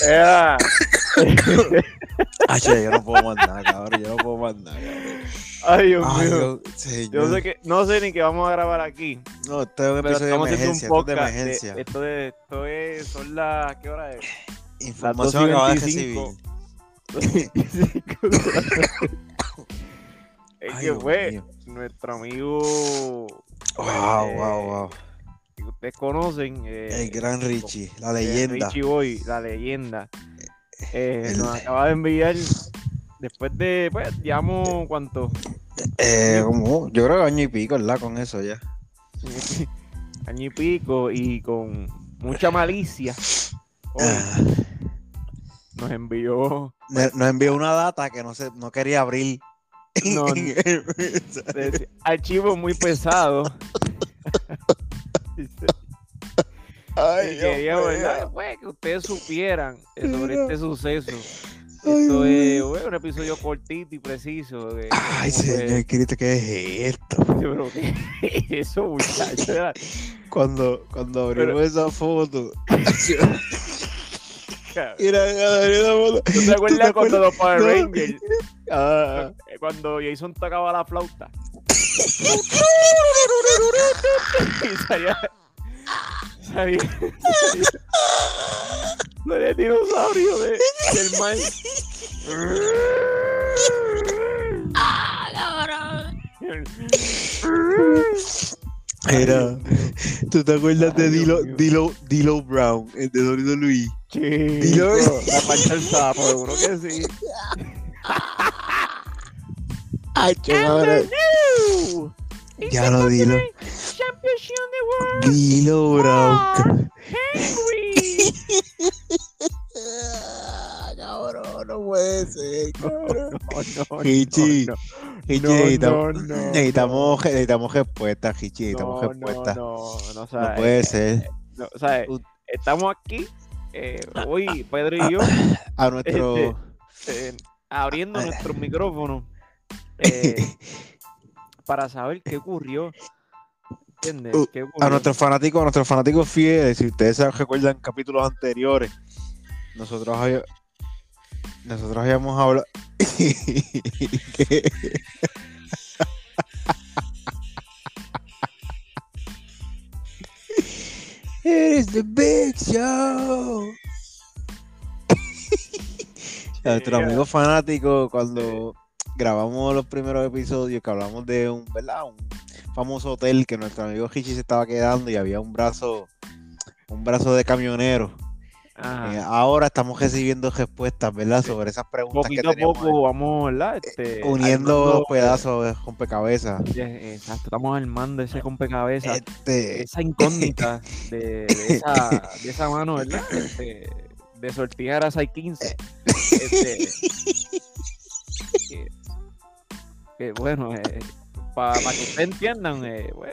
Mira, mira, mira. Ay, yo no puedo nada, cabrón. Yo no puedo nada, cabrón. Ay, Dios Ay, mío. Dios. Yo sé que, no sé ni qué vamos a grabar aquí. No, esto es un episodio de emergencia. un Esto es de podcast. de- emergencia. esto, de, esto es, son las. ¿Qué hora es? Información acabas de 25. recibir. es Ay, que Dios fue mío. nuestro amigo. Wow, eh, wow, wow. Que ustedes conocen. eh, El gran Richie, la eh, leyenda. Richie Boy, la leyenda. Eh, El- nos acaba de enviar. Después de. Pues, llevamos cuánto. Eh, como, yo creo que año y pico, ¿verdad? Con eso ya. año y pico y con mucha malicia. hoy Ah, nos envió nos envió una data que no, se, no quería abrir. No, archivo muy pesado. Ay, Y Dios quería, mío. ¿verdad? Pues, que ustedes supieran sobre este suceso. Ay, Esto es bueno, un episodio cortito y preciso. de Ay, señor Cristo, ¿qué es esto? Pero, ¿qué es eso, muchacho? Cuando, cuando abrimos Pero- esa foto. Mira. ¿Tú te acuerdas cuando los Power No. Rangers, Ah, eh, cuando Jason tocaba la flauta? y salía. Salía. salía el dinosaurio de, del mar. Era, ¿tú te acuerdas de Ay, Dios Dilo. Dilo, Dilo Brown, el de Dorito Luis? Chico, la pancha del sapo, seguro que sí. Ay, Ya lo dilo. Dilo Brown. Mark Henry. Cabrón, no puede ser, cabrón. No, no, Hichi, no, Hichi, no, necesitamos, no, no, necesitamos, necesitamos respuestas, Hichi, necesitamos no, respuestas. No, no, no, o No puede eh, ser. sea, U- estamos aquí, eh, hoy Pedro y yo, A nuestro. este, eh, abriendo nuestros micrófonos eh, para saber qué ocurrió. ¿Entiendes? Uh, ¿Qué ocurrió? A nuestros fanáticos, a nuestros fanáticos fieles, si ustedes se recuerdan capítulos anteriores, nosotros había- nosotros habíamos hablado It is the big show. A nuestro amigo fanático cuando grabamos los primeros episodios que hablamos de un, ¿verdad? Un famoso hotel que nuestro amigo Richie se estaba quedando y había un brazo, un brazo de camionero. Eh, ahora estamos recibiendo respuestas, ¿verdad? Sobre esas preguntas que poquito a tenemos. poco vamos, ¿verdad? Este, uniendo armando, pedazos de rompecabezas. eh, Exacto, estamos armando ese rompecabezas, Este, esa incógnita de, de esa, de esa mano, ¿verdad? Este, de sortear a 615. Este, que, que bueno, para que ustedes entiendan, eh, pues,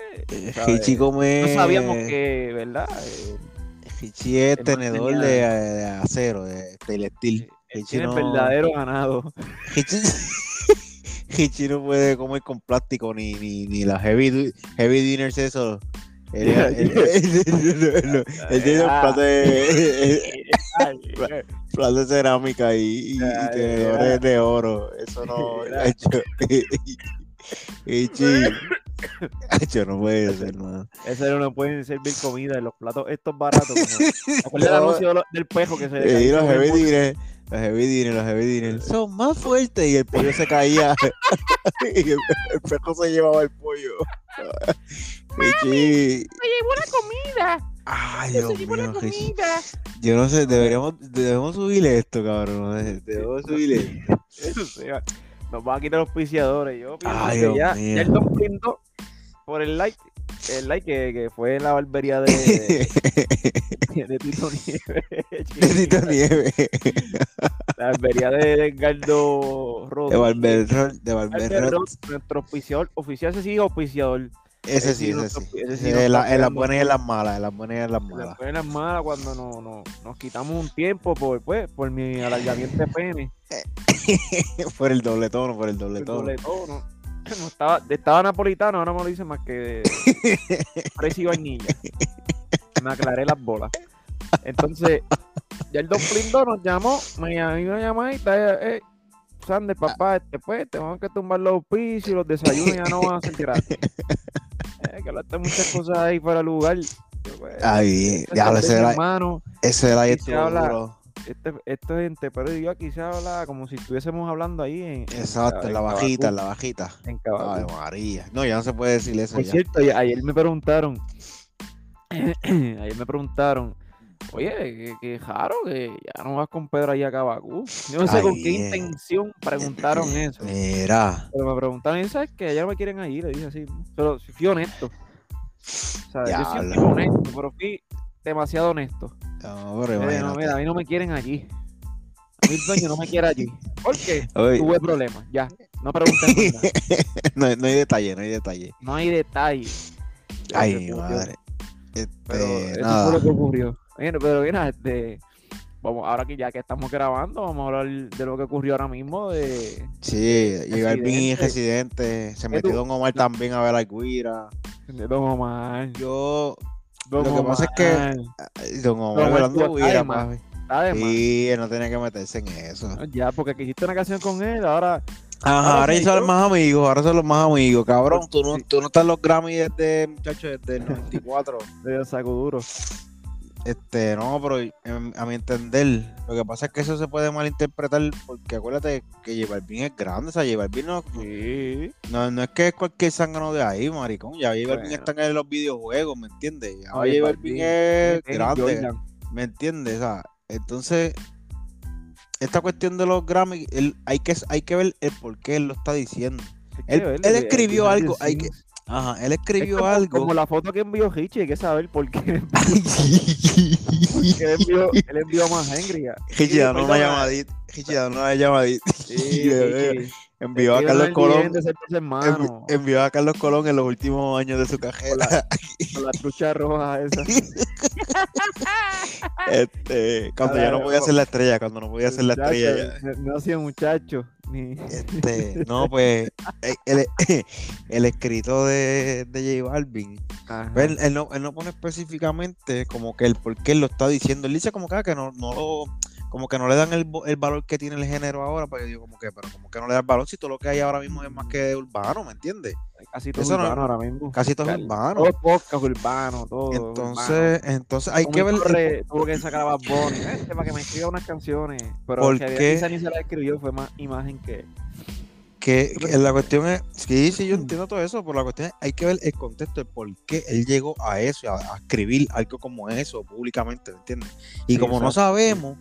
come. no sabíamos que, ¿verdad? Eh, Richie es tenedor tenía- de, de acero, de Richie tiene no- verdadero ganado. Richie no puede comer con plástico ni, ni, ni las heavy, heavy dinners, eso. Él, tiene plato de, cerámica y, y- y tenedores de oro. Eso no. Hacho, no puede ser, mano. Ese no pueden servir comida en los platos estos baratos. Como, ¿te acuerdas del No. anuncio de lo- del pejo que se y los los heavy dinners, los heavy dinners son más fuertes y el pollo se caía. y el, el pejo se llevaba el pollo. Richie. Se llevó la comida. Ay, Se Dios llevó la mío, comida. Yo no sé, deberíamos, debemos subir esto, cabrón. Debemos subir esto. Eso sea, nos van a quitar los auspiciadores. Yo pienso Ay, que Dios ya, mío. ya el Don por el like. El like que, que fue en la barbería de, de Tito Nieves. De Tito Nieves. La barbería de Edgardo Rodríguez. De Barber de Barber Barber Rod, nuestro oficiador, oficial, ese sí, oficiador. Ese Ese sí, sí ese sí. ese sí Ese no En está la- en las buenas y en las malas, en las buenas y en las Las malas. buenas malas cuando no, no, nos quitamos un tiempo por, pues, por mi alargamiento de pene. por el doble tono, por el doble el tono. doble tono. Estaba, estaba napolitano, ahora me lo dicen más que de fresa y vainilla. Me aclaré las bolas. Entonces, ya el Don Plindo nos llamó, me a mí una llamadita, eh, eh, Sander, papá, este, pues, tenemos que tumbar los pisos y los desayunos ya no van a ser gratis. Eh, que hablaste muchas cosas ahí fuera de lugar. Yo, pues, Ay, diablo, ese la, hermano, ese la aquí se habla- este, esto es gente, pero yo aquí se habla como si estuviésemos hablando ahí en, Exacto, en la bajita, en la bajita. en. Ay, María. No, ya no se puede decir eso Por ya. cierto, ayer me preguntaron, ayer me preguntaron, oye, que, que raro que ya no vas con Pedro ahí a Cabacú. Yo no sé con qué eh. intención preguntaron eso. Mira. Pero me preguntaron, y sabes que ya no me quieren ahí, le dije así. Pero fui honesto. O sea, yo siempre fui honesto, pero fui demasiado honesto. No, pero Eh, no, imagínate. mira, a mí no me quieren allí. A mí el dueño no me quiere allí. ¿Por qué? Oye, Tuve problemas, ya. No nada. no, no hay detalle, no hay detalle. No hay detalle. Ay, mi madre. Pero Este, eso nada. fue lo que ocurrió. Bueno, pero mira, este, vamos, ahora que ya que estamos grabando, vamos a hablar de lo que ocurrió ahora mismo de Sí, llegó el bien Residente. residente. Se ¿Qué metió tú- Don Omar también a ver a Guira. Don Omar. Yo, Don lo que pasa es que- Omar. Don Omar de Guira, además, papi. Además, Sí, él no tenía que meterse en eso. ya, porque que hiciste una canción con él, ahora Ajá, Ahora son los más amigos, ahora son los más amigos, cabrón. Tú no, Sí. tú no estás en los Grammy desde, muchacho, desde el 94. le saco duro. Este, no, pero em, a mi entender, lo que pasa es que eso se puede malinterpretar porque acuérdate que J Balvin es grande, o sea, J Balvin no, Sí. no, no es que es cualquier zángano de ahí, maricón. Ya Balvin Bueno. está en los videojuegos, ¿me entiendes? Ya Balvin Balvin es grande. ¿me entiendes? O sea, entonces, esta cuestión de los Grammy, él- hay, que, hay que ver el por qué él lo está diciendo. Él- él escribió algo, hay que-. Ajá, él Es escribió como, algo. como la foto que envió Hitchi, hay que saber por qué. él envió, él envió más Henry. Richie, dame una llamadita. Richie, dame una llamadita. Sí. Envió a Carlos Colón. Envi- Envió a Carlos Colón en los últimos años de su carrera. con la trucha roja esa. Este, cuando ya no podía ser la estrella, cuando no podía ser la estrella. ya. No hacía muchacho. Ni... Este, no, pues, eh, el, el escrito de, de J Balvin, pues, él, él no, él no pone específicamente como que el por qué él lo está diciendo. Él dice como que, ah, que no, no lo- como que no le dan el, el valor que tiene el género ahora, yo digo como que, pero como que no le dan valor si todo lo que hay ahora mismo es más que urbano, ¿me entiendes? Casi todo no- urbano ahora mismo. Casi todo es urbano. Todo podcast urbano, todo. Entonces, entonces hay que ver el- tuvo que sacar a Bad Bunny, este, para que me escriba unas canciones. Pero ¿Por que qué? quizá ni se la escribió, fue más imagen que. que, que la cuestión es, sí, sí, yo entiendo todo eso, pero la cuestión es, hay que ver el contexto de por qué él llegó a eso, a, a escribir algo como eso públicamente, ¿me entiendes? Y Sí, como no sabemos,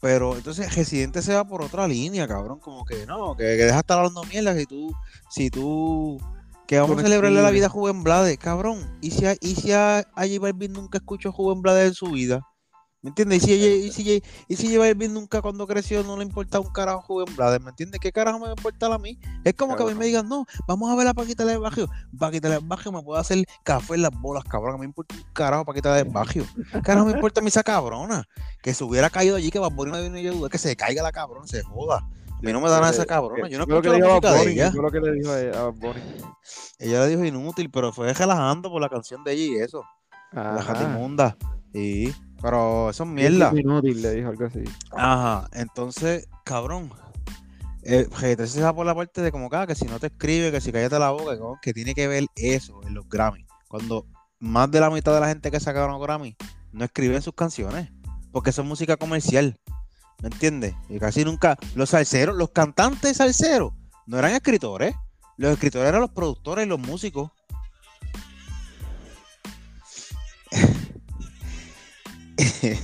pero entonces Residente se va por otra línea, cabrón, como que no, que, que deja de estar hablando mierda si tú, si tú, que vamos a celebrarle la vida a Juven Blades, cabrón, y si a, y si a, a J Balvin nunca escuchó Juven Blades en su vida, ¿Me entiendes? Y si, ella- y si, ella- y si Balvin nunca cuando creció no le importa un carajo Juven Blades, ¿me entiendes? ¿Qué carajo me va a importar a mí? Es como que a mí me digan, no, vamos a ver a Paquita del Barrio. Paquita del Barrio me puede hacer café en las bolas, cabrón. A mí me importa un carajo Paquita del Barrio. ¿Qué carajo me importa a mí esa cabrona? Que se hubiera caído allí, que Bunny no viene y yo duda que se caiga la cabrona, se joda. A mí no me da nada esa cabrona. Yo no escucho que le dijo a ella. fue lo que le dijo a a Bunny. Ella le dijo inútil, pero fue relajando por la canción de ella y eso. La Ajá. Jatimunda. Sí, pero eso es mierda. Inútil, le dijo algo así. Ajá, entonces, cabrón. El G3 se va por la parte de como que, ah, que si no te escribe, que si cállate la boca, que tiene que ver eso en los Grammy. Cuando más de la mitad de la gente que sacaron los Grammy no escriben sus canciones, porque son música comercial. ¿Me entiendes? Y casi nunca. Los salseros, los cantantes salseros, no eran escritores. Los escritores eran los productores y los músicos.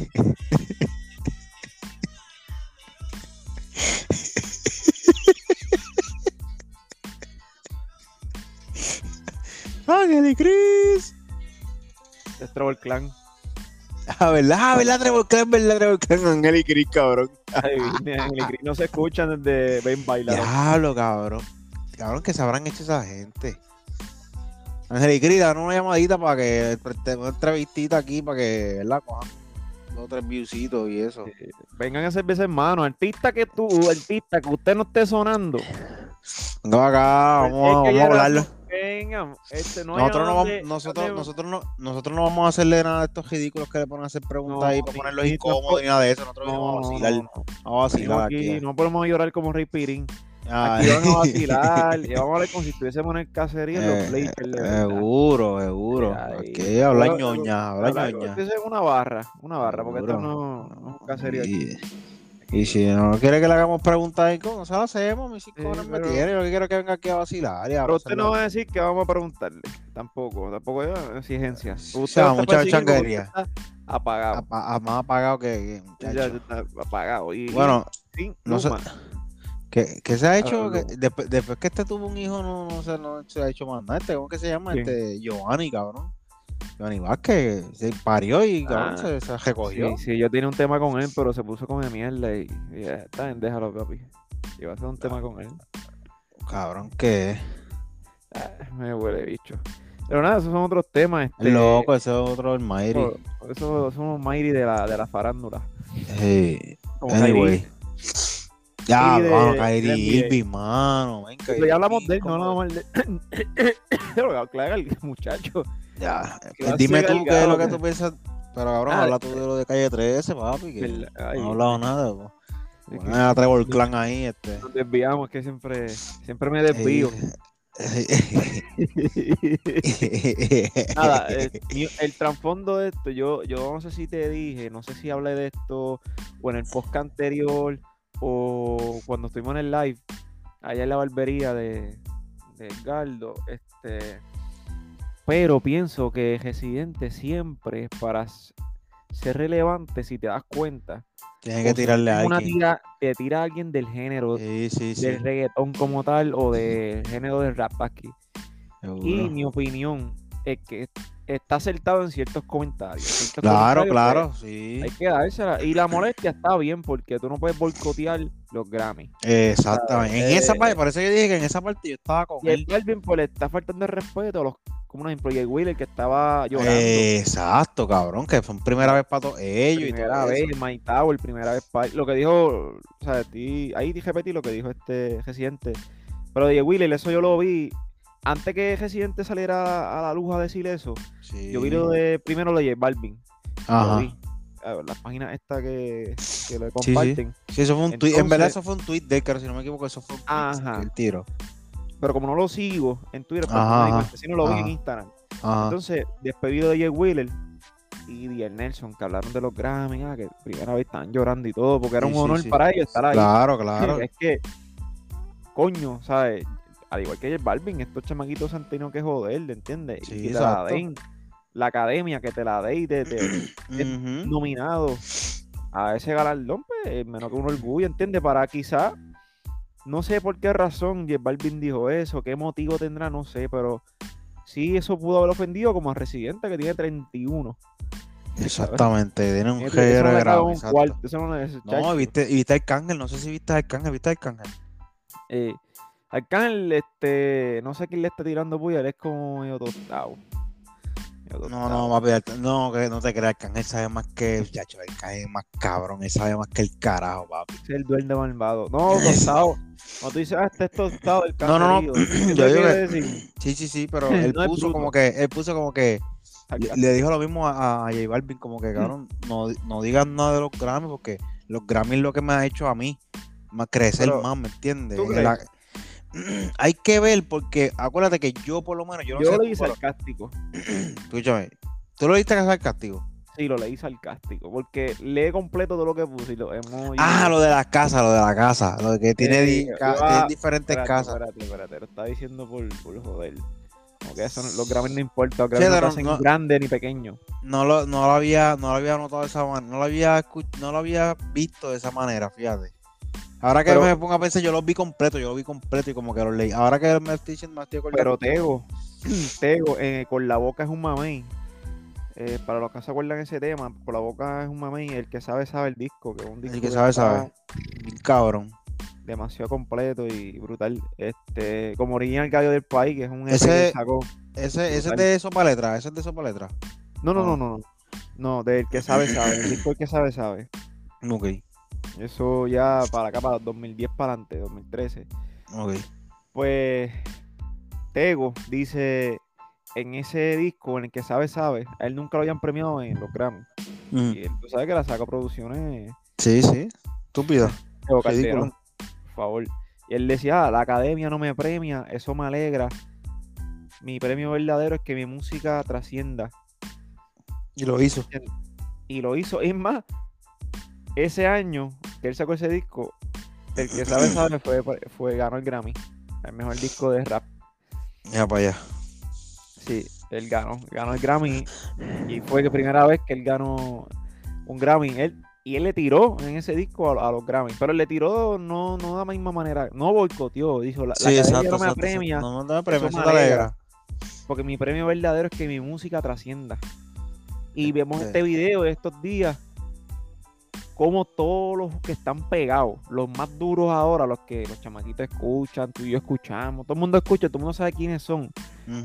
Ángel y Chris. Es Trouble Clan. Ah, ¿verdad? Ah, ¿verdad? Trevor Clan, ¿verdad? Trevor Clan, Ángel y Chris, cabrón. Ay, ni Ángel y Chris no se escuchan desde Ven Bailar. Diablo, cabrón. Cabrón, que se habrán hecho esa gente. Ángel y Cris, dan una llamadita para que te- una entrevistita aquí para que, ¿verdad? Cojan dos tres viewsitos y eso. Vengan a hacer veces hermano. Artista que tú, artista que usted no esté sonando. Venga acá, Es vamos, que vamos a hablarlo. Vengan, este no Nosotros no, vamos, nosotros, no, nosotros no vamos a hacerle nada de estos ridículos que le ponen a hacer preguntas No, ahí para ponerlos incómodos ni nada de eso. Nosotros No, vamos a no, vacilar. no, no. Vamos a vacilar aquí, aquí. no podemos llorar como Rey Pirín. Aquí van a vacilar y vamos a hablar como si estuviésemos en el caserío en Eh, los Lakers, de verdad. Seguro, seguro. Aquí habla ñoña, habla ñoña. Esto es una barra, una barra, porque esto Seguro. no, no es un caserío. Y, y si no quiere que le hagamos preguntas ahí, ¿cómo se lo hacemos? Mis cinco Sí, horas me pero- tiene. Yo quiero que venga aquí a vacilar. Y a Pero usted no va a decir que vamos a preguntarle. Tampoco, tampoco hay exigencias. Sí, Usted o sea, mucha changuería. Apagado. Apa- más apagado que, que Ya muchacho. está apagado. Y, Bueno, sin no sé- luma. ¿qué, qué se ha hecho? Ah, que no. después, que este tuvo un hijo, no, no, se, no se ha hecho más nada. Este, ¿Cómo que se llama? ¿Quién? Este, Giovanni, cabrón. Giovanni Vázquez se parió y cabrón, Ah, se, se recogió. Sí, sí, yo tenía un tema con él, pero se puso con mierda y, y ya está bien, déjalo, papi. Iba a hacer un tema con él. Cabrón, que Ah, me huele bicho. Pero nada, esos son otros temas. Este, loco, ese es otro el Mayri. Eso, eso somos Mayri de la, de la farándula. Hey, Como anyway. Ya, mano, Kyrie. Irving, mano. Ven, Kyrie ya hablamos de él, no hablamos de haga el muchacho. Ya, pues dime tú qué es lo que tú piensas. Pero cabrón, Ah, habla tú de lo de calle 13, papi, que no he hablado nada. po. es que Ponen a Trevor Clan ahí, este. Nos desviamos, que siempre, siempre me desvío. Nada, eh, el trasfondo de esto, yo, yo no sé si te dije, no sé si hablé de esto o en el podcast anterior o cuando estuvimos en el live, allá en la barbería de, de Edgardo, este, pero pienso que Residente siempre para ser relevante, si te das cuenta, Tienes que tirarle a alguien. tira, te tira a alguien del género, Sí, sí, sí. del reggaetón como tal o del género del rap aquí. seguro. Y mi opinión es que está acertado en ciertos comentarios. Ciertos Claro, comentarios, claro, pues, sí. hay que dársela. Y la molestia está bien porque tú no puedes boicotear los Grammy. Exactamente. En esa Eh, parte, por eso yo dije que en esa parte yo estaba con Y el él. Balvin pues le está faltando el respeto a los, como un ejemplo, Jay Wheeler que estaba llorando. Exacto, cabrón, que fue primera vez para todos ellos y primera todo vez, eso. Mike Tower, primera vez pa- lo que dijo, o sea, ti- ahí dije repetí lo que dijo este Residente. Pero Jay Wheeler, eso yo lo vi. Antes que Residente saliera a la luz a decir eso, Sí. Yo vi lo de primero lo de J Balvin. Lo Ajá. vi. A ver, las páginas estas que, que lo sí. comparten. Sí, eso fue un tweet. En verdad, eso fue un tweet de pero si no me equivoco, eso fue un tweet. Ajá. El tiro. Pero como no lo sigo en Twitter, pues, si no lo vi en. Instagram. Ajá. Entonces, despedido de Jay Wheeler y Diel Nelson, que hablaron de los Grammy, ah, que primera vez estaban llorando y todo, porque era Sí, un sí, honor sí. para ellos estar ahí. Claro, claro. Es que, coño, ¿sabes? Al igual que J Balvin, estos chamaquitos se han tenido que joder, ¿entiendes? Sí, y que te la den, la academia que te la dé y te, te- nominado a ese galardón, pues menos que un orgullo, ¿entiendes? Para quizá, no sé por qué razón J Balvin dijo eso, qué motivo tendrá, no sé, pero sí eso pudo haber ofendido como a Residente que tiene 31. Exactamente, tiene un le cabe grave. no viste, viste Arcángel, no sé si viste Arcángel, viste Arcángel. Eh, Arcángel, este, no sé quién le está tirando puya, él es como medio tostado. No, no, papi, no, que no te creas, Arcángel sabe más que, chacho, Arcángel es más cabrón, él sabe más que el carajo, papi. Es el duende malvado. No, tostado. Cuando tú dices, ah, este es tostado, el No, no, no, caserío. ¿Qué yo digo que- decir? Sí, sí, sí, pero él No puso como que, él puso como que, le, dijo lo mismo a, a J Balvin, como que, cabrón, no, no digas nada de los Grammys, porque los Grammys es lo que me ha hecho a mí, más crecer Pero, más, ¿me entiendes? ¿tú La- hay que ver, porque acuérdate que yo por lo menos, yo no Yo sé, lo leí sarcástico. escúchame, tú lo que sarcástico. Sí, lo leí sarcástico. Porque lee completo todo lo que puse y lo hemos. Ah, lo de la casa, lo de la casa, lo de que tiene, di- yo ca- iba- tiene diferentes Espérate, casas. espérate, espérate. Lo está diciendo por, por joder. Como que eso los Grammys no importa. Los Sí, no hacen no- grande ni pequeño. No lo, no lo había, no lo había notado de esa manera, no lo había no lo había visto de esa manera, fíjate. Ahora que Pero- me pongo a pensar, yo lo vi completo, yo lo vi completo y como que lo leí. Ahora que me estoy diciendo, me estoy acordando. Pero Tego, Tego, eh, con la boca es un mamey. eh, para los que se acuerdan ese tema, por la boca es un mamey, el que sabe sabe el disco, que es un disco El que sabe, está sabe. Bien Cabrón. demasiado completo y brutal. Este, como original gallo del país, que es un Ese- que sacó. Ese, ese es de Sopa Letra, ese es de Sopa Letra. No, no, no, no, no. No, del que sabe sabe, el disco del que sabe sabe. Ok, Eso ya para acá, para 2010 para adelante, 2013. ok. Pues Tego dice en ese disco en el que sabe sabe, a él nunca lo habían premiado en los Grammy. Mm. Y él, tú sabes que la saca producciones Sí, sí. Estúpido. Tego. Calderón, por favor. Y él decía, "Ah, la academia no me premia, eso me alegra. Mi premio verdadero es que mi música trascienda. Y lo hizo. Y lo hizo. Es más, ese año que él sacó ese disco, el que sabe sabe fue, fue ganó el Grammy. El mejor disco de rap. Ya para allá. Sí, él ganó, ganó el Grammy y fue la primera vez que él ganó un Grammy. Él, y él le tiró en ese disco a, a los Grammy, pero él le tiró no, no de la misma manera, no boicoteó, dijo, la, la Sí, academia exacto. no me exacto, apremia. No, me premia, eso eso me alegra. porque mi premio verdadero es que mi música trascienda. Y vemos Este- este video de estos días, como todos los que están pegados, los más duros ahora, los que los chamaquitos escuchan, tú y yo escuchamos, todo el mundo escucha, todo el mundo sabe quiénes son,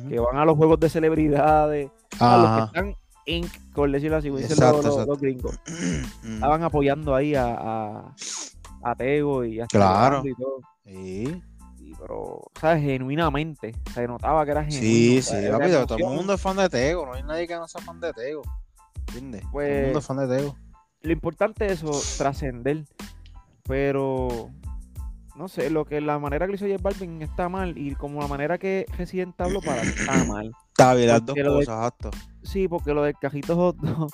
que van a los juegos de celebridades, a los que están inc, por decirlo así, como dicen Exacto, los, los- los gringos, estaban apoyando ahí a, a, a Tego y a Claro. y todo. Sí, Y, pero, ¿sabes? Genuinamente, se notaba que era genuino. sí, o sea, sí. papi, todo el mundo es fan de Tego. No hay nadie que no sea fan de Tego. ¿Entiendes? todo Pues- el mundo es fan de Tego. Lo importante es eso, trascender. Pero, no sé, lo que la manera que lo hizo J Balvin está mal. Y como la manera que Resident habló para está mal. Está bien, las dos cosas, exacto. Sí, porque lo del cajito hot dog,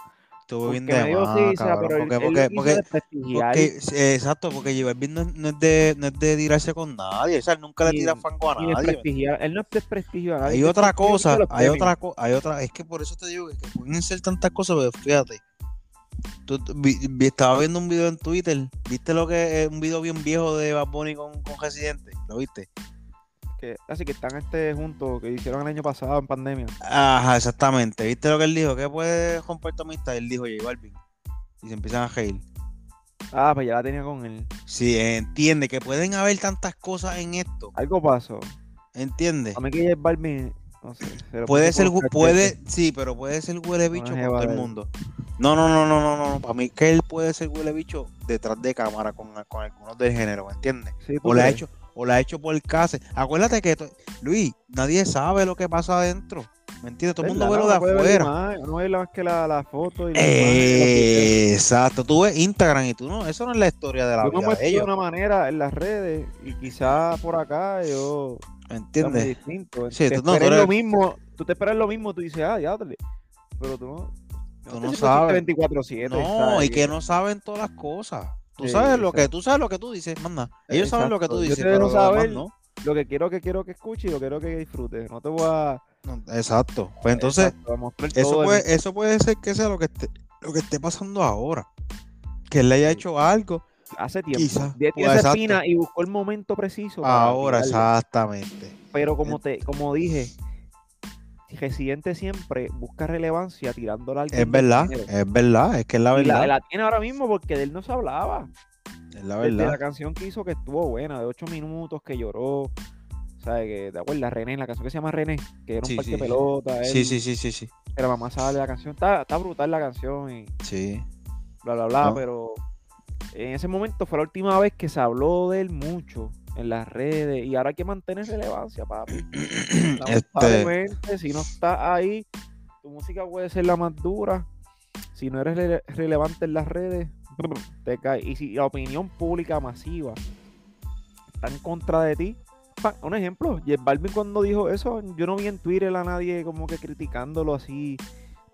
Estuvo bien de más, cabrón. Porque, porque, porque, exacto, porque J Balvin no, no es de, no es de tirarse con nadie. O sea, él nunca le tira fango a nadie. Él no es desprestigio a nadie. Hay otra cosa, hay otra hay otra, es que por eso te digo que pueden ser tantas cosas, pero fíjate. Tú, vi- vi- estaba viendo un video en Twitter, ¿viste lo que es un video bien viejo de Bad Bunny con, con Residente? ¿Lo viste? Que, así que están este juntos que hicieron el año pasado en pandemia. Ajá, exactamente. ¿Viste lo que él dijo? ¿Qué puede romper tu amistad? Él dijo J Balvin. Y se empiezan a reír. Ah, pues ya la tenía con él. Sí, entiende que pueden haber tantas cosas en esto. Algo pasó. ¿Entiende? A mí que J Balvin, no sé. Puede puso ser, puede, sí, pero puede ser huele bicho con todo el mundo. No, no, no, no, no, no, no. Para mí que él puede ser huele bicho detrás de cámara con, con algunos del género, ¿me entiendes? Sí, ¿tú O la ha hecho, o la ha hecho por case. Acuérdate que, Luis, nadie sabe lo que pasa adentro. ¿Me entiendes? Todo el mundo ve lo de afuera. No ve más que la, la foto y la exacto, tú ves Instagram y tú no, eso no es la historia de la Yo me vida de ellos, una manera en las redes y quizás por acá yo ¿me sea muy entiendes? distinto. Sí, te tú- no, tú esperas eres- lo mismo, tú te esperas lo mismo, tú dices, ah, ya, dale. pero tú no. Tú no sabes. 24/7, No, y que no saben todas las cosas. Tú Sí, sabes lo que tú sabes lo que tú dices, manda. Ellos saben lo que tú. Yo dices, pero saber. no. Lo que quiero que quiero que escuche y lo que quiero que disfrute. No te voy a. No, Exacto. Pues entonces, Exacto, eso puede, eso puede ser que sea lo que esté, lo que esté pasando ahora. Que él le haya Sí. hecho algo Hace tiempo. quizás, Ya pues, tiene esa espina y buscó el momento preciso. para ahora, tirarle. exactamente. Pero como te, como dije, Residente siempre busca relevancia tirándola al Es verdad, es verdad, es que es la Y la, verdad. la tiene ahora mismo porque de él no se hablaba. Es la Desde verdad. la canción que hizo que estuvo buena, de 8 minutos, que lloró. ¿Sabes? Que, ¿Te acuerdas? René, la canción que se llama René, que era un Sí, parque sí, pelota. él, Sí, sí, sí, sí, sí. La mamá sale de la canción. Está, está brutal la canción y Sí. bla, bla, bla. No. Pero en ese momento fue la última vez que se habló de él mucho en las redes. Y ahora hay que mantener relevancia, papi. este, Lamentablemente, si no estás ahí, tu música puede ser la más dura. Si no eres rele- relevante en las redes, te cae. Y si la opinión pública masiva está en contra de ti, un ejemplo, J Balvin cuando dijo eso, yo no vi en Twitter a nadie como que criticándolo así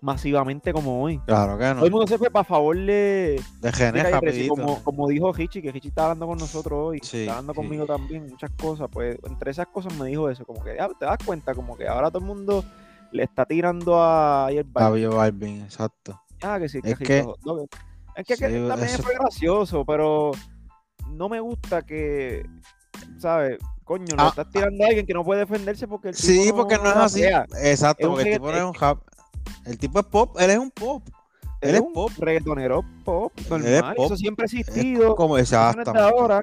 masivamente como hoy. claro que no. Todo el mundo se fue para favor de, De de Gené Calle 13, rapidito. como, como dijo Hichi, que Hichi está hablando con nosotros hoy, Sí, está hablando sí. conmigo también, muchas cosas, pues entre esas cosas me dijo eso, como que ya te das cuenta, como que ahora todo el mundo le está tirando a J Balvin. Exacto. Ah, que sí, Es que- dog. Es que, que Sí, también eso- fue gracioso, pero no me gusta que, ¿sabes? Coño, le Ah, estás tirando a alguien que no puede defenderse porque el Sí, tipo porque no es así. Exacto, Es porque el tipo no es regga- un rap. El tipo es pop, él es un pop. Él es un pop. reggaetonero pop, es normal. pop. Eso siempre ha existido. como exactamente. ahora.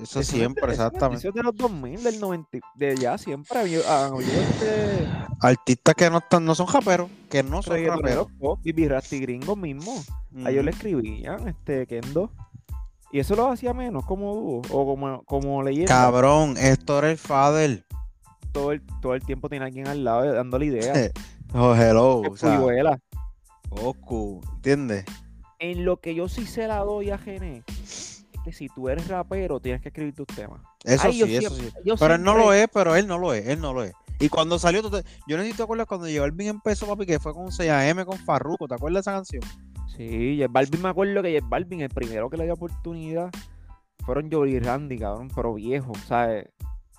Eso de- siempre, exactamente. Eso es de los 2000, del 90, de ya siempre había, este Artistas que no están, no son raperos, que no son raperos. pop, Bibi Rasty Gringo mismo. A ellos le escribían, este, Kendo. Y eso lo hacía menos como dúo, o como, como leyenda. Cabrón, esto era el father. Todo el, todo el tiempo tenía alguien al lado dándole ideas. Oh, hello. O sea. Goku, ¿entiendes? En lo que yo sí se la doy a Gené, es que si tú eres rapero, tienes que escribir tus temas. Eso Ay, sí, eso sí. siempre- Pero él no lo es, pero él no lo es, él no lo es. Y cuando salió, te- yo si te acuerdas cuando llegó el bien empezó, papi, que fue con 6AM con Farruko, ¿te acuerdas de esa canción? Sí, J Balvin me acuerdo que J Balvin, el primero que le dio oportunidad, fueron Jory y Randy, cabrón, pero viejo, ¿sabes?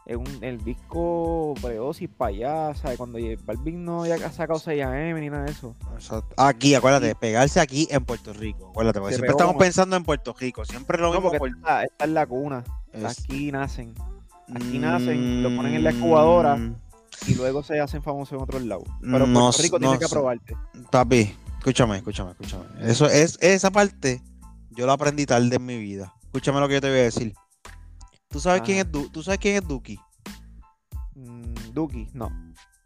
En un, el disco Breosis para allá, ¿sabes? Cuando Balvin no había sacado 6AM ni nada de eso. Exacto. Aquí, acuérdate, pegarse aquí en Puerto Rico. Acuérdate, porque Se siempre pegó estamos pensando en Puerto Rico, siempre lo No, mismo. por- esta, esta es la cuna. es- Aquí nacen. aquí nacen, lo ponen en la incubadora. Y luego se hacen famosos en otros lados. Pero No Puerto Rico sé- tiene no que aprobarte. Papi, escúchame, escúchame, escúchame. Eso es, esa parte, yo la aprendí tarde en mi vida. Escúchame lo que yo te voy a decir. ¿Tú sabes quién es Du- ¿Tú sabes quién es Duki? Mm, Duki, no.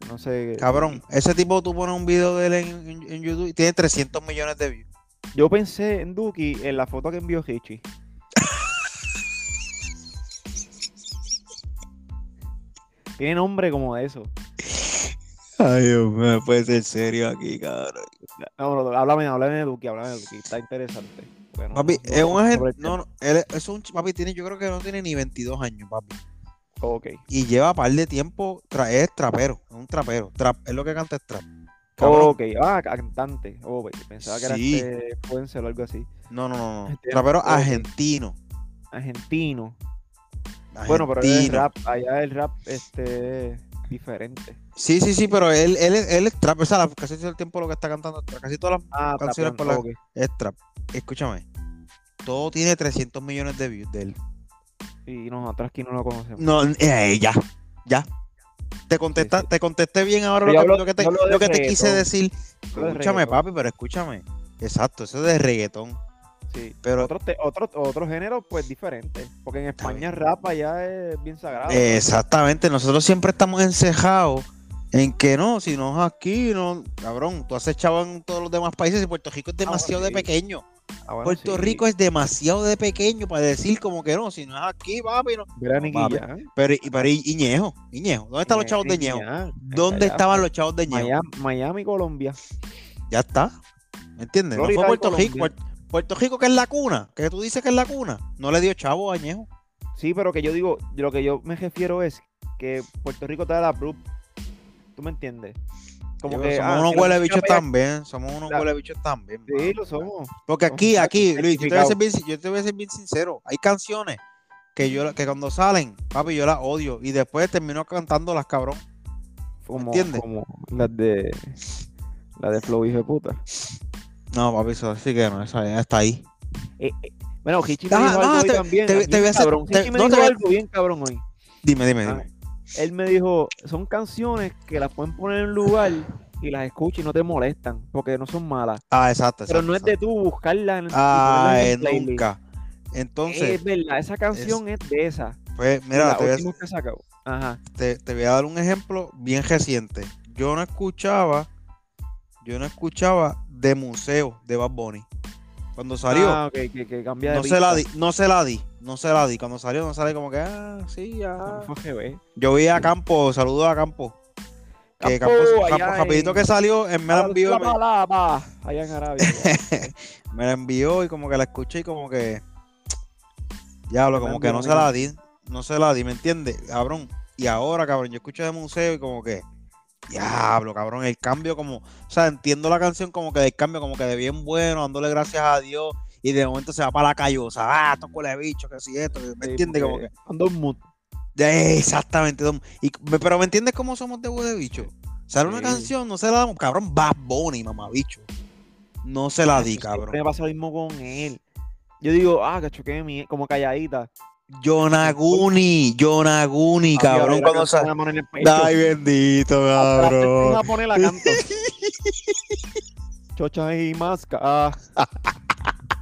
No sé. Cabrón, ese tipo tú pones un video de él en, en- en YouTube y tiene 300 millones de views. Yo pensé en Duki en la foto que envió Richie. Tiene nombre como de eso. Ay, Dios mío, puede ser serio aquí, cabrón. No, no, háblame, háblame de Duki, háblame de Duki. Está interesante. Bueno, Papi, no- es un agente. No, no, él es un papi, tiene, yo creo que no tiene ni 22 años, papi. Ok. Y lleva par de tiempo, tra- es trapero, es un trapero. Trap, es lo que canta es trap. Cabrón. Ok, ah, cantante. Oh, pues, pensaba que era Sí. este influencer o algo así. No, no, no. Este, Trapero argentino. Argentino. Bueno, pero el rap, allá el rap este es diferente. Sí, sí, sí, pero él, él, es- él es trap. O sea, casi todo el tiempo lo que está cantando es trap. Casi todas las Ah, canciones por trapeando, la- ok. es trap. Escúchame. Todo tiene 300 millones de views de él. Y nosotros aquí no lo conocemos. No, eh, ya, ya. Te, contesta, Sí, sí. te contesté bien ahora lo que, hablo- lo que te, lo que te quise decir. Escúchame, reggaetón. papi, pero escúchame. Exacto, eso es de reggaetón. Sí. Pero Otro, te- otro, otro género, pues diferente. Porque en España bien. rap allá es bien sagrado. exactamente, nosotros siempre estamos encejados en que no, si no es aquí, no, cabrón, tú has echado en todos los demás países y Puerto Rico es demasiado de sí. pequeño. Ah, bueno, Puerto sí. Rico es demasiado de pequeño para decir como que no, si no es aquí, papi, no. No, papi. Pero, y, pero y, y Ñejo, y Ñejo, ¿dónde están los chavos de Ñejo? ¿Dónde estaban los chavos de Ñejo? Miami, Miami, Colombia. Ya está. ¿Me entiendes? No fue Puerto Rico. Puerto, Puerto Rico que es la cuna, que tú dices que es la cuna, no le dio chavo a Ñejo. Sí, pero que yo digo, lo que yo me refiero es que Puerto Rico te da la proof. ¿Tú me entiendes? Como Yo, que. somos ah, unos huele bichos también, somos unos La- huele bichos también. Sí, lo somos. Porque aquí, aquí. Luis, yo te, voy a ser bien, yo te voy a ser bien sincero. Hay canciones que yo que cuando salen, papi, yo las odio. Y después termino cantándolas, cabrón. Como, ¿Entiendes? como las de. La de Flow hijo de puta. No, papi, eso sí que no, esa está ahí. Eh, eh, bueno, Hichi me dijo no, algo hoy te- también. te- voy a hacer- Hichi me dijo algo bien cabrón hoy. Dime, dime, Ah, dime. Él me dijo, son canciones que las pueden poner en un lugar y las escuchas y no te molestan, porque no son malas. Ah, exacto, Pero exacto, no es de tú buscarla en el Ah, en nunca. Entonces, es verdad, esa canción es, de esa. pues, Mira, te que sacó. Ajá. te, te voy a dar un ejemplo bien reciente. Yo no escuchaba, yo no escuchaba de museo de Bad Bunny. Cuando salió, Ah, ok, que, que cambia de no se la di, no se la di, no se la di. Cuando salió, no sale como que, ah, sí, ya. Yo vi a Campo, saludos a Campo. Que Campo, Campo, en- rapidito que salió, él me la envió, La me, allá en Arabia. me la envió y como que la escuché y como que, diablo, como que no se la di, no se la di, ¿me entiendes? Cabrón. Y ahora, cabrón, yo escucho de museo y como que, diablo, cabrón, el cambio como, o sea, entiendo la canción como que del cambio, como que de bien bueno, dándole gracias a Dios, y de momento se va para la callosa, ah, esto cuele bicho, que si esto, ¿me Sí, entiendes? Como que, Ando en mood. Exactamente, y, pero ¿me entiendes cómo somos de huele bicho? Sale una Sí. canción, no se la damos, cabrón, Bad Bunny, mamá bicho. No se la di, cabrón. Me pasa lo mismo con él. Yo digo, ah, que choqué mi, como calladita. Yonaguni, Yonaguni, cabrón, cuando pecho. Ay, bendito, cabrón. japonés la canto. chocha y masca.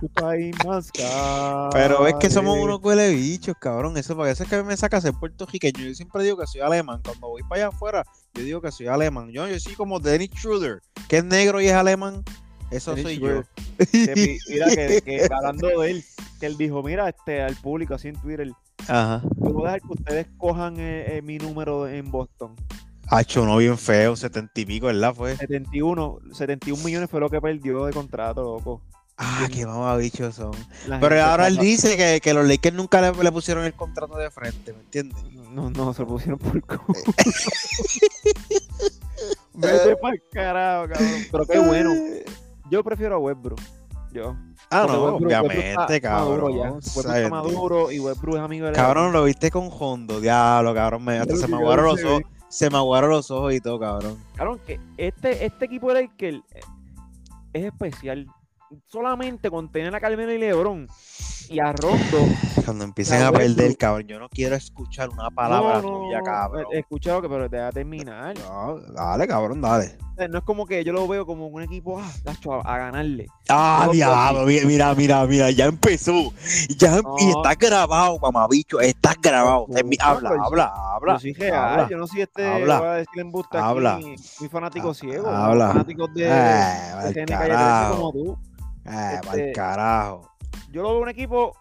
Chocha y masca. Pero es que somos unos huele bichos, cabrón. Eso para eso es que a me saca ser puertorriqueño. Yo siempre digo que soy alemán. Cuando voy para allá afuera, yo digo que soy alemán. Yo, yo soy como Dennis Schroeder, que es negro y es alemán. Eso Dennis soy Schroeder. yo. Que mira que, que hablando de él, que él dijo, mira, este al público así en Twitter, Ajá. yo voy a dejar que ustedes cojan eh, eh, mi número en Boston. Hacho, no bien feo, setenta y pico, ¿verdad? Fue. 71, 71 millones fue lo que perdió de contrato, loco. Ah, qué mamabichos son. La Pero ahora él dice que, que los Lakers nunca le, le pusieron el contrato de frente, ¿me entiendes? No, no, se lo pusieron por culo. Vete pa'l carajo, cabrón. Pero qué bueno. Yo prefiero a Westbrook. Yo. Ah, Porque no, Westbrook- obviamente, Westbrook cabrón. maduro ya. Westbrook ¿sabes? está maduro y Westbrook es amigo de Cabrón, lo viste con Hondo, diablo, cabrón. Me, hasta se que me aguaron los ojos. Se me aguaron los ojos y todo, cabrón. Cabrón, que este, este equipo de Lakers eh, es especial. Solamente con tener a Carmelo y Lebron y a Rondo. Cuando empiecen a perder, cabrón, yo no quiero escuchar una palabra no, no, tuya, cabrón. He escuchado que, pero te va a terminar. No, dale, cabrón, dale. No es como que yo lo veo como un equipo ah, a, a ganarle. Ah, diablo, mira, mira, mira, ya empezó. Ya, Y No. está grabado, mamabicho, está grabado. Habla, habla, habla. yo soy real, yo no soy este, habla, voy a decir embuste habla, aquí, mi fanático ah, ciego, habla. fanáticos de, de Calle 13 carajo. como tú. Ah, este, pa'l carajo. Yo lo veo un equipo,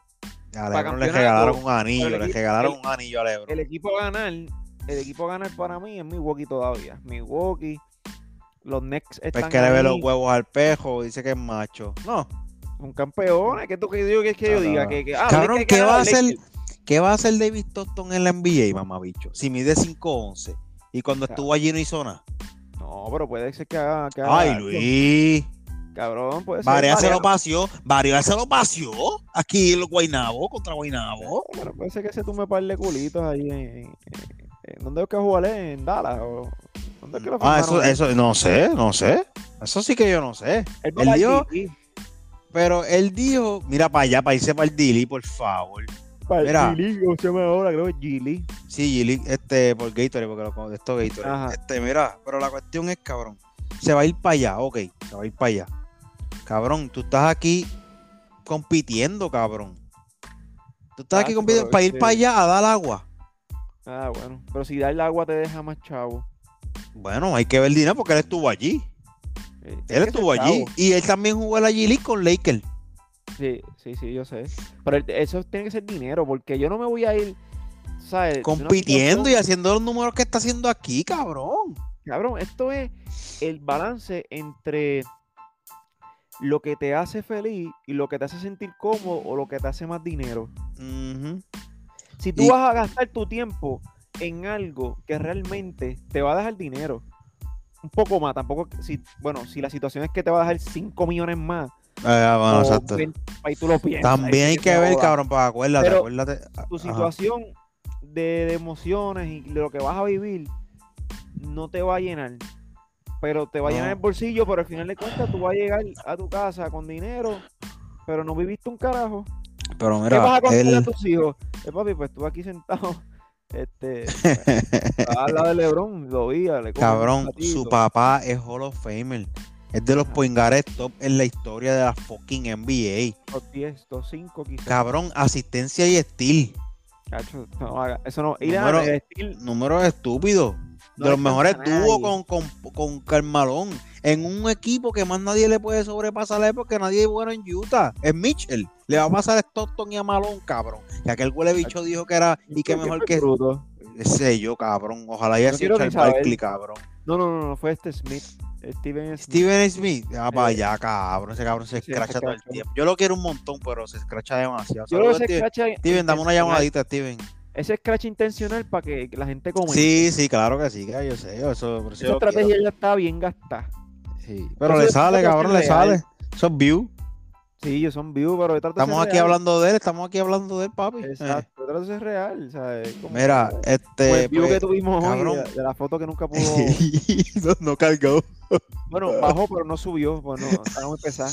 A Lebron le regalaron un anillo, le regalaron el- un anillo a Lebron. el equipo a ganar, el equipo a ganar para mí es Milwaukee todavía. Milwaukee, los Knicks Es están que le ve los huevos al pejo, dice que es macho. No, son campeones, que tú que digo que es que yo diga no. que, que ah, Cabrón, ¿qué va a hacer? ¿Qué va a hacer David Stockton en la NBA, mamabicho? Si mide 5'11 y cuando Claro. estuvo allí no hizo nada. No, pero puede ser que haga, que haga Ay, algo. Luis. Cabrón, puede ser. Varia se lo paseó. Varia se lo paseó. Aquí en los Guaynabo contra Guaynabo. Bueno, puede ser que se tume par de culitos ahí en, en- en- ¿Dónde es que jugaré? ¿En Dallas? ¿O ¿Dónde es que lo Ah, eso, eso, no sé, no sé. Eso sí que yo no sé. Va él dijo- el Pero él dijo, mira para allá, para irse para el Dili, por favor. para el mira. G-League, ¿cómo se llama ahora? Creo que es G-League. Sí, Gili, este, por Gatorade, porque lo esto Gatorade. Ajá. Este, mira, pero la cuestión es, cabrón, se va a ir para allá, ok, se va a ir para allá. Cabrón, tú estás aquí compitiendo, cabrón. Tú estás aquí compitiendo para ir para allá a dar agua. Ah, bueno. Pero si darle agua te deja más chavo. Bueno, hay que ver dinero porque él estuvo allí. Eh, Él estuvo allí. chavo. Y él también jugó la G League con Lakers. Sí, sí, sí, yo sé. Pero el- eso tiene que ser dinero, porque yo no me voy a ir, ¿sabes? Compitiendo y haciendo los números que está haciendo aquí, cabrón. Cabrón, esto es el balance entre lo que te hace feliz y lo que te hace sentir cómodo o lo que te hace más dinero. Si tú Y- vas a gastar tu tiempo en algo que realmente te va a dejar dinero, un poco más, tampoco, si, bueno, si la situación es que te va a dejar 5 millones más, Ah, bueno, o exacto. 20, ahí tú lo piensas. También hay que te ver, cabrón, para acuérdate, Pero acuérdate. Tu Ajá. situación de, de emociones y de lo que vas a vivir no te va a llenar. Pero te va a llenar el bolsillo, pero al final de cuentas tú vas a llegar a tu casa con dinero, pero no viviste un carajo. Pero ¿Qué vas mira, a contarle a tus hijos? Eh, papi, pues estuve aquí sentado. Este, al lado de Lebron, lo vi, le Cabrón, su papá es Hall of Famer. Es de los poingares top en la historia de la fucking NBA. Top 10, top 5 quizás. Cabrón, asistencia y steal. Cacho, no eso no. Ir a Número- el No de los mejores dúos con, con, con Carmalón. En un equipo que más nadie le puede sobrepasar porque nadie es bueno en Utah. Es Mitchell. Le va a pasar a Stockton y a Malón, cabrón. Y aquel huele bicho dijo que era y que ¿Qué mejor que bruto? ese yo, cabrón. Ojalá haya No sido Charles. Barkley, cabrón. No, no, no, no, fue este Smith. Steven Smith. Steven Smith, ya para Eh, allá, cabrón. Ese cabrón se escracha todo el tiempo. Yo lo quiero un montón, pero se escracha demasiado. Yo que Steven. dame una llamadita, Steven. Ese scratch intencional para que la gente comente. Sí, sí, claro que sí, que yo sé. Por eso Esa yo quiero. estrategia ya está bien gastada. Sí, Pero Eso le es sale, cabrón, le sale. Son views. Sí, ellos son views, pero Estamos aquí real. hablando de él, estamos aquí hablando de él, papi. Eh, Exacto, detrás de ser real. ¿sabes? Como Mira, este. el view pues, que tuvimos cabrón. hoy de, de la foto que nunca pudo. no, no cargó. bueno, bajó, pero no subió. Bueno, estaba muy pesada.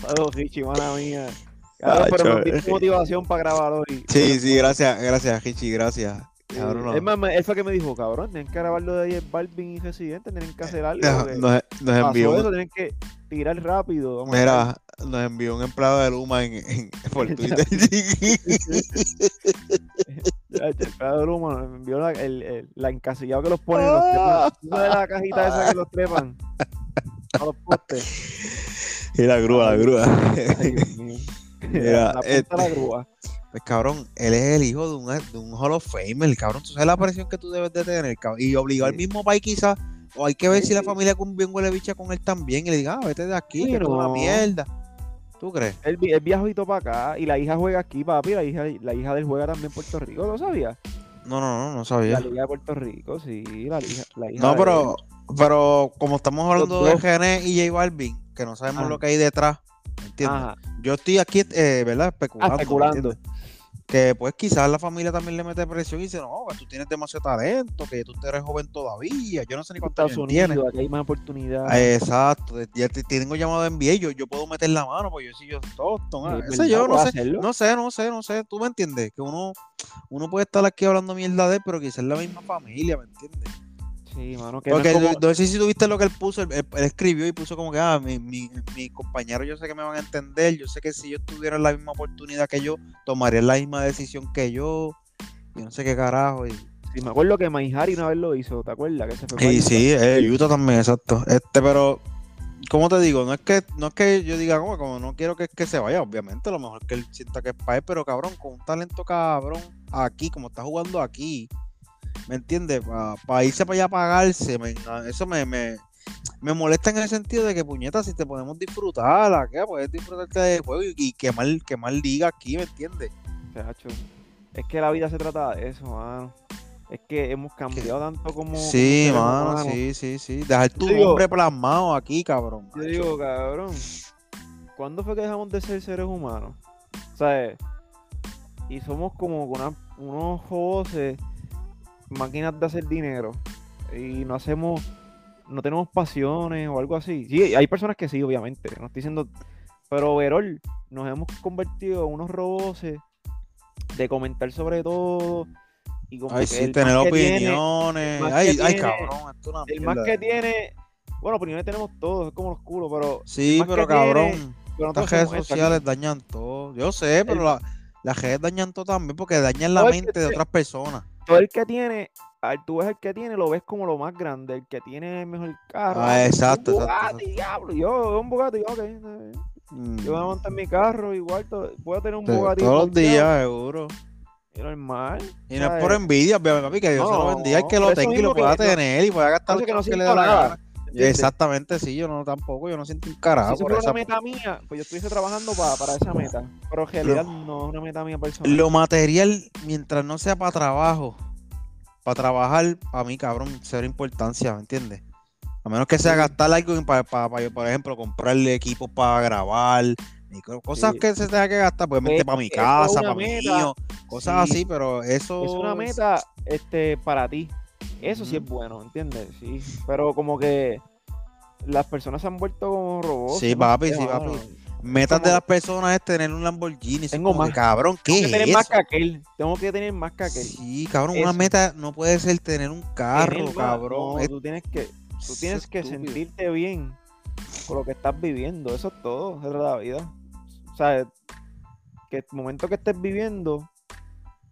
Saludos, Richie, mala mía. Cabrón, Ah, pero diste motivación para grabar hoy. Sí, sí, gracias, gracias, Richie, gracias. Cabrón, no. Es más, me- él fue que me dijo, cabrón, tienen que grabarlo de J Balvin y Residente, tienen que hacer algo. Nos, porque nos- envió, eso, tienen que tirar rápido. vamos mira, nos envió un empleado de Luma en, en- por Twitter. El empleado de Luma nos envió la, el, el- la encasillado que los ponen, los trepan. ¿Tú sabes la cajita esa que los trepan? A los postes. y la grúa, la grúa. Ay, Dios mío. Mira, la punta este- la grúa. Pues cabrón, él es el hijo de un, de un Hall of Famer, cabrón. Tú sabes la presión que tú debes de tener, cabrón. Y obligado al mismo país quizás, o hay que ver Sí, si la familia con bien huele bicha con él también y le diga, ah, vete de aquí, Sí, que es una mierda. ¿Tú crees? Él, él viajó para acá y la hija juega aquí, papi. La hija, la hija de él juega también en Puerto Rico, ¿lo sabías? No, no, no, no La sabía. Liga de Puerto Rico, sí, la hija, la hija No, pero, pero como estamos hablando de. Gené y J Balvin, que no sabemos Ajá. lo que hay detrás, ¿entiendes? Ajá, Yo estoy aquí, eh, ¿verdad? Especulando. Ah, ¿me especulando. Que pues quizás la familia también le mete presión y dice, no, que tú tienes demasiado talento, que tú eres joven todavía, yo no sé ni cuántos Estados años tienes. Unidos, aquí hay más oportunidades. Ah, Exacto, ya te tengo llamado de NBA, yo, yo puedo meter la mano, pues yo sí, yo Stockton, ah, Sí, ese ¿verdad? yo no ¿Puedo sé, hacerlo? no sé, no sé, no sé, tú me entiendes, que uno, uno puede estar aquí hablando mierda de él, pero quizás es la misma familia, ¿me entiendes? Sí, mano, que no Porque como- no, sé si tuviste lo que él puso, él, él- él escribió y puso como que, ah, mi, mi, mi compañero yo sé que me van a entender, yo sé que si yo tuviera la misma oportunidad que yo, tomaría la misma decisión que yo, y no sé qué carajo, y, sí, me acuerdo que Maihari una vez lo hizo, ¿te acuerdas? Que se fue Y sí, eh, Utah también, exacto. Este, pero, ¿cómo te digo? No es que, no es que yo diga, como, como no quiero que, que se vaya, obviamente, a lo mejor que él sienta que es para él, pero cabrón, con un talento cabrón, aquí, como está jugando aquí, ¿me entiendes? Para irse para allá a pagarse, me- eso me, me, me molesta en el sentido de que, puñeta, si te podemos disfrutar, ¿a qué? Puedes disfrutarte del juego y, y quemar, quemar liga aquí, ¿me entiendes? Es que la vida se trata de eso, mano. Es que hemos cambiado tanto como. Sí, como mano, sí, sí, sí. Dejar tu digo- nombre plasmado aquí, cabrón. Yo digo, cabrón, ¿cuándo fue que dejamos de ser seres humanos? ¿Sabes? Y somos como una- unos robots, máquinas de hacer dinero. Y no hacemos, no tenemos pasiones o algo así. Sí, hay personas que sí, obviamente. No estoy diciendo. Pero, Verol, nos hemos convertido en unos robots de comentar sobre todo. Y como Ay, que sí, tener tiene- opiniones. que ay, ay, tiene- cabrón, esto es una el más que tiene. Bueno, opiniones tenemos todos, es como los culos, pero. Sí, pero tiene- cabrón, pero nosotros redes sociales aquí. dañan todo. Yo sé, pero El- la- las redes dañan todo también porque dañan la mente de otras personas. Todo el que tiene, tú ves el que tiene, lo ves como lo más grande, el que tiene el mejor carro. Ah, exacto, un exacto, Bugatti, diablo. Yo, un Bugatti, ok. Mm, Yo voy a montar mi carro, igual, voy a tener un Bugatti. todos los días, seguro. y Normal. Y no es por envidia, obviamente, papi, que Dios se lo No, bendiga y que lo tenga y lo pueda no- tener y pueda gastar lo que no le dé la gana. ¿Entiendes? Exactamente, sí, yo no tampoco, yo no siento un carajo Si por fuera esa una meta mía, pues yo estuviese trabajando pa- para esa meta. Pero en realidad no es una meta mía personal. Lo material, mientras no sea para trabajo, para trabajar, para mí, cabrón, cero importancia, ¿me entiendes? A menos que sea Sí. gastar algo para, por ejemplo, comprarle equipos para grabar, cosas Sí. que se tenga que gastar, pues Pues, para mi casa, para mi meta. niño, cosas Sí. así, pero eso es una meta este para ti. Eso sí es bueno, ¿entiendes? Sí. Pero como que las personas se han vuelto como robots. Sí, papi, sí, papi. Metas como- de las personas es tener un Lamborghini. Tengo como más. cabrón, ¿qué Tengo que es tener eso? más que aquel. Tengo que tener más que aquel. Sí, cabrón, una meta no puede ser tener un carro, Tener cabrón. no, es- tú tienes que, tú es tienes que estúpido. sentirte bien con lo que estás viviendo. Eso es todo, es la vida. O sea, que el momento que estés viviendo,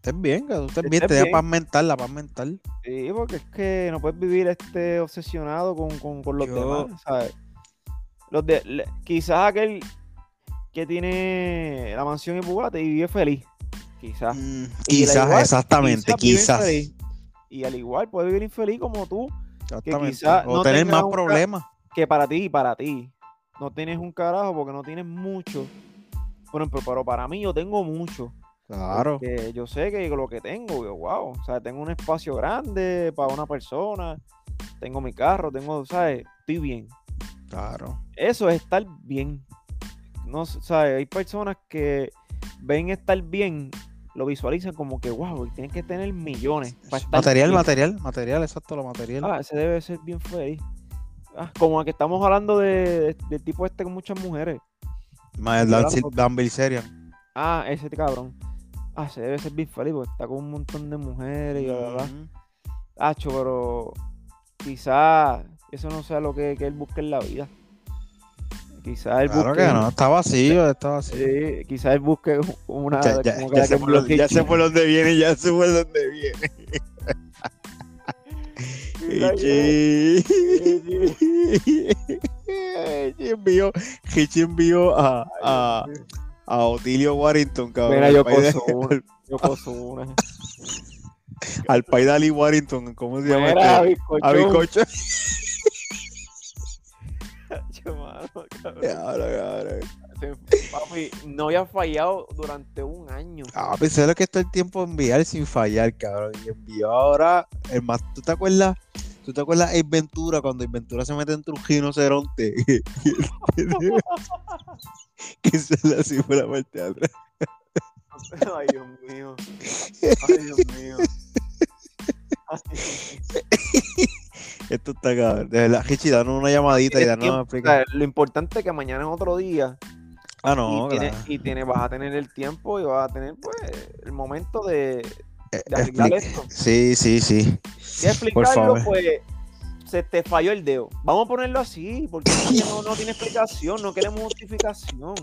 Estés bien, que tú estés bien, te da bien. paz mental, la paz mental. sí, porque es que no puedes vivir este obsesionado con, con- con los Yo- demás, ¿sabes? Los de, le- quizás aquel que tiene la mansión y Bugatti y vive feliz. Quizás. Mm, quizás, igual, exactamente, quizás. Y al igual puede vivir infeliz como tú, exactamente. quizás o no tener más problemas. que para ti y para ti no tienes un carajo porque no tienes mucho. Por ejemplo, pero para mí yo tengo mucho. Claro. porque yo sé que lo que tengo, yo, wow, o sea, tengo un espacio grande para una persona, tengo mi carro, tengo, ¿sabes? Estoy bien. Claro. Eso es estar bien. No, ¿sabes? Hay personas que ven estar bien, lo visualizan como que, wow, tienen que tener millones. para estar Material, bien. material, material, exacto, lo material. Ah, ese debe ser bien feliz. Ah, como que estamos hablando de, de- del tipo este con muchas mujeres. Dan. Dan Bilzerian. Ah, ese cabrón. Ah, se debe ser bien feliz porque está con un montón de mujeres y bla, bla, bla. Hacho, pero quizás eso no sea lo que, que él busca en la vida. Quizás él Claro busque. que no, está vacío, está vacío. Sí, quizás él busque una. Ya, ya- ya sé por ya sé por dónde viene, ya sé por dónde viene. Hichi envió, envió a, a, a Otilio Warrington, cabrón. Mira, yo coso una. Yo coso una. al país de Ali Warrington, ¿cómo se llama? Mira, este? A. Se- Papi, no había fallado durante un año. Ah, pensé lo que está el tiempo de enviar sin fallar, cabrón. Y envió ahora, el más, ¿tú te acuerdas? ¿Tú te acuerdas de Ventura cuando Ventura se mete en Trujillo Ceronte? que se le así por la parte de atrás. Ay, Dios mío. Ay, Dios mío. Ay, Esto está cabrón. De verdad, Hichi, danos una llamadita y danos una explicación. lo importante es que mañana es otro día Ah, no, y, tiene- y tiene, vas a tener el tiempo y vas a tener pues el momento de, de arreglar esto. Sí, sí, sí. Si explicarlo, pues se te falló el dedo. Vamos a ponerlo así, porque no, no tiene explicación, no queremos justificación.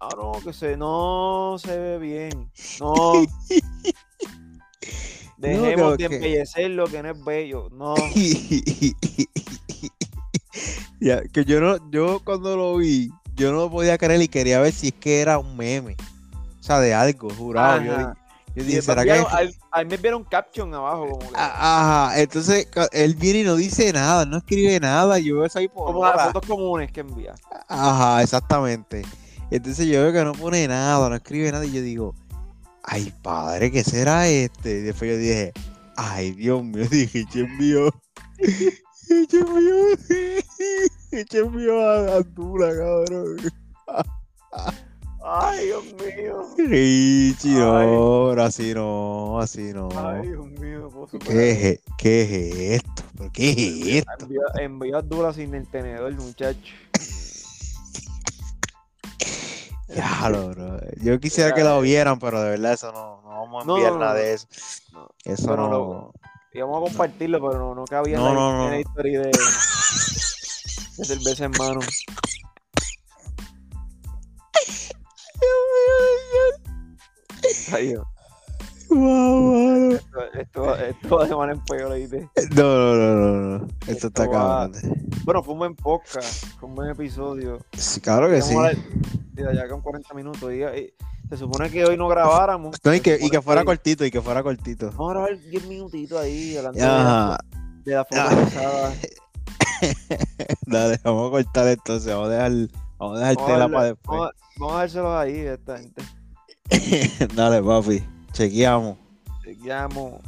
Ah, no, que se, no se ve bien. No. Dejemos de embellecer lo que no es bello. No. ya, que yo no, yo cuando lo vi, yo no lo podía creer y quería ver si es que era un meme. O sea, de algo, jurado. Yo. Yo dije, al- me vieron caption abajo, como, que- Ajá, entonces él viene y no dice nada, no escribe nada, yo veo eso ahí por como las fotos comunes que envía. Ajá, exactamente. Entonces yo veo que no pone nada, no escribe nada y yo digo, ay padre, ¿qué será este? Y después yo dije, ay Dios mío, dije, ¿quién envió? ¿Quién envió? ¿Quién envió a cabrón? Ay, Dios mío. Richie, no, pero así no, así no. Ay, Dios mío. ¿Qué es, e- ¿Qué es esto? ¿Pero qué es esto? Envió, envió a Dura sin el tenedor, muchacho. Ya, bro. Yo quisiera que lo vieran, pero de verdad eso no, no vamos a enviar no, nada no. de eso. Eso no. lo- Íbamos a compartirlo, pero no, no cabía en la, en la historia de, de cerveza en mano. Wow. Esto, esto, va de mal en peor, ¿oíste? No, no, no, no, no. Esto está cabrón. Bueno, fue un buen podcast, fue un buen episodio. Sí, claro que sí. Mira, ya con 40 minutos. y- se supone que hoy no grabáramos. No, y que, y que fuera cortito, y que fuera cortito. Vamos a grabar 10 minutitos ahí, hablando de la, foto Ah. pasada. Dale, vamos a cortar entonces. Vamos a dejar, vamos a dejar tela para después. Vamos a, vamos a dárselos ahí esta gente. Dale, papi. Chequeamos. Llamo.